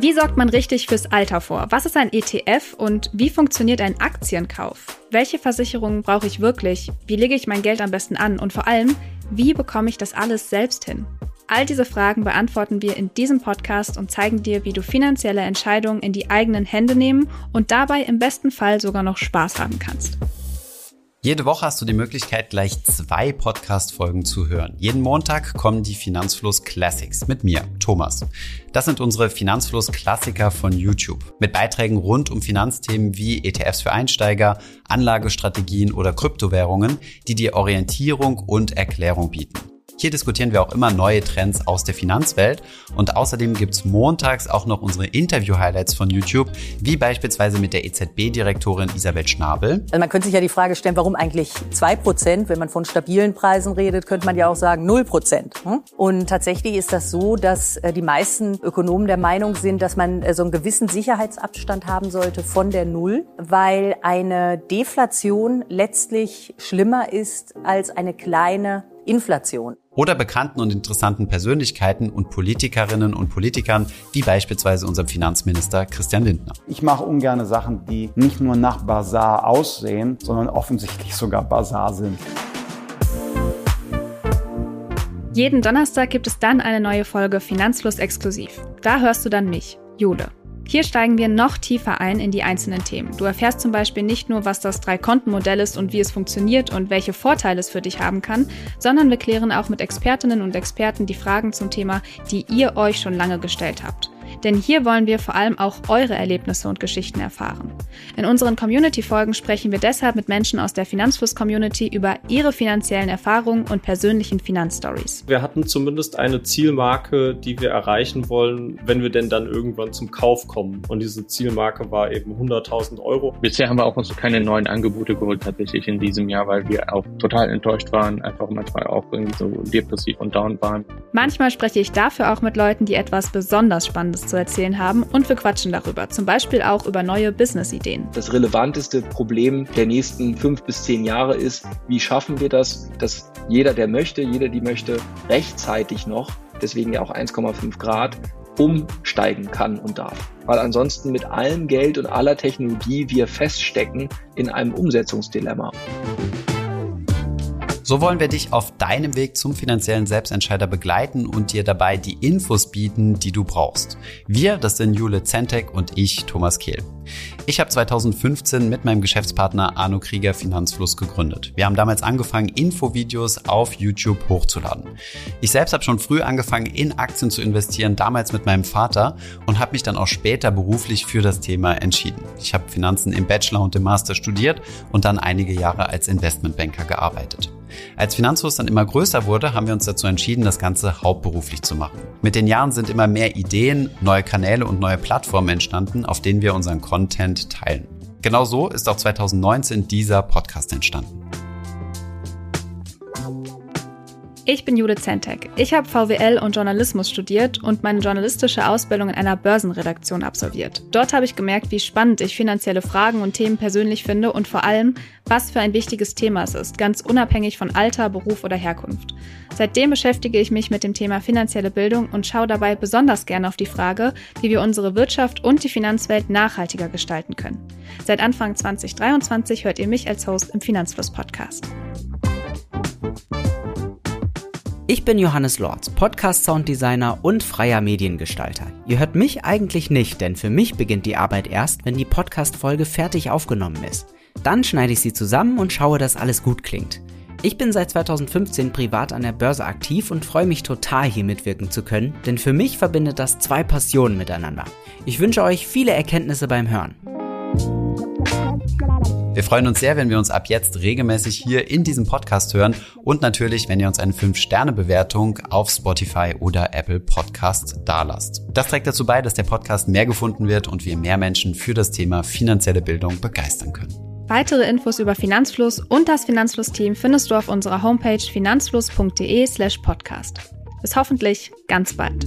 Wie sorgt man richtig fürs Alter vor? Was ist ein ETF und wie funktioniert ein Aktienkauf? Welche Versicherungen brauche ich wirklich? Wie lege ich mein Geld am besten an? Und vor allem, wie bekomme ich das alles selbst hin? All diese Fragen beantworten wir in diesem Podcast und zeigen dir, wie du finanzielle Entscheidungen in die eigenen Hände nehmen und dabei im besten Fall sogar noch Spaß haben kannst. Jede Woche hast du die Möglichkeit, gleich zwei Podcast-Folgen zu hören. Jeden Montag kommen die Finanzfluss Classics mit mir, Thomas. Das sind unsere Finanzfluss-Klassiker von YouTube. Mit Beiträgen rund um Finanzthemen wie ETFs für Einsteiger, Anlagestrategien oder Kryptowährungen, die dir Orientierung und Erklärung bieten. Hier diskutieren wir auch immer neue Trends aus der Finanzwelt und außerdem gibt's montags auch noch unsere Interview-Highlights von YouTube, wie beispielsweise mit der EZB-Direktorin Isabel Schnabel. Also man könnte sich ja die Frage stellen, warum eigentlich zwei Prozent? Wenn man von stabilen Preisen redet, könnte man ja auch sagen null Prozent. Hm? Und tatsächlich ist das so, dass äh, die meisten Ökonomen der Meinung sind, dass man äh, so einen gewissen Sicherheitsabstand haben sollte von der Null, weil eine Deflation letztlich schlimmer ist als eine kleine Inflation. Oder bekannten und interessanten Persönlichkeiten und Politikerinnen und Politikern, wie beispielsweise unserem Finanzminister Christian Lindner. Ich mache ungerne Sachen, die nicht nur nach Bazar aussehen, sondern offensichtlich sogar Bazar sind. Jeden Donnerstag gibt es dann eine neue Folge Finanzfluss exklusiv. Da hörst du dann mich, Jule. Hier steigen wir noch tiefer ein in die einzelnen Themen. Du erfährst zum Beispiel nicht nur, was das Drei-Konten-Modell ist und wie es funktioniert und welche Vorteile es für dich haben kann, sondern wir klären auch mit Expertinnen und Experten die Fragen zum Thema, die ihr euch schon lange gestellt habt. Denn hier wollen wir vor allem auch eure Erlebnisse und Geschichten erfahren. In unseren Community-Folgen sprechen wir deshalb mit Menschen aus der Finanzfluss-Community über ihre finanziellen Erfahrungen und persönlichen Finanzstories. Wir hatten zumindest eine Zielmarke, die wir erreichen wollen, wenn wir denn dann irgendwann zum Kauf kommen. Und diese Zielmarke war eben 100.000 Euro. Bisher haben wir auch uns keine neuen Angebote geholt tatsächlich in diesem Jahr, weil wir auch total enttäuscht waren, einfach manchmal auch irgendwie so depressiv und down waren. Manchmal spreche ich dafür auch mit Leuten, die etwas besonders Spannendes zu erzählen haben und wir quatschen darüber, zum Beispiel auch über neue Business-Ideen. Das relevanteste Problem der nächsten fünf bis zehn Jahre ist, wie schaffen wir das, dass jeder, der möchte, jeder, die möchte, rechtzeitig noch, deswegen ja auch 1,5 Grad, umsteigen kann und darf. Weil ansonsten mit allem Geld und aller Technologie wir feststecken in einem Umsetzungsdilemma. So wollen wir dich auf deinem Weg zum finanziellen Selbstentscheider begleiten und dir dabei die Infos bieten, die du brauchst. Wir, das sind Jule Zentek und ich, Thomas Kehl. Ich habe 2015 mit meinem Geschäftspartner Arno Krieger Finanzfluss gegründet. Wir haben damals angefangen, Infovideos auf YouTube hochzuladen. Ich selbst habe schon früh angefangen, in Aktien zu investieren, damals mit meinem Vater und habe mich dann auch später beruflich für das Thema entschieden. Ich habe Finanzen im Bachelor und im Master studiert und dann einige Jahre als Investmentbanker gearbeitet. Als Finanzfluss dann immer größer wurde, haben wir uns dazu entschieden, das Ganze hauptberuflich zu machen. Mit den Jahren sind immer mehr Ideen, neue Kanäle und neue Plattformen entstanden, auf denen wir unseren Content teilen. Genau so ist auch 2019 dieser Podcast entstanden. Ich bin Judith Zentek. Ich habe VWL und Journalismus studiert und meine journalistische Ausbildung in einer Börsenredaktion absolviert. Dort habe ich gemerkt, wie spannend ich finanzielle Fragen und Themen persönlich finde und vor allem, was für ein wichtiges Thema es ist, ganz unabhängig von Alter, Beruf oder Herkunft. Seitdem beschäftige ich mich mit dem Thema finanzielle Bildung und schaue dabei besonders gerne auf die Frage, wie wir unsere Wirtschaft und die Finanzwelt nachhaltiger gestalten können. Seit Anfang 2023 hört ihr mich als Host im Finanzfluss Podcast. Ich bin Johannes Lorz, Podcast-Sounddesigner und freier Mediengestalter. Ihr hört mich eigentlich nicht, denn für mich beginnt die Arbeit erst, wenn die Podcast-Folge fertig aufgenommen ist. Dann schneide ich sie zusammen und schaue, dass alles gut klingt. Ich bin seit 2015 privat an der Börse aktiv und freue mich total, hier mitwirken zu können, denn für mich verbindet das zwei Passionen miteinander. Ich wünsche euch viele Erkenntnisse beim Hören. Wir freuen uns sehr, wenn wir uns ab jetzt regelmäßig hier in diesem Podcast hören und natürlich, wenn ihr uns eine 5-Sterne-Bewertung auf Spotify oder Apple Podcast dalasst. Das trägt dazu bei, dass der Podcast mehr gefunden wird und wir mehr Menschen für das Thema finanzielle Bildung begeistern können. Weitere Infos über Finanzfluss und das Finanzfluss-Team findest du auf unserer Homepage finanzfluss.de slash podcast. Bis hoffentlich ganz bald.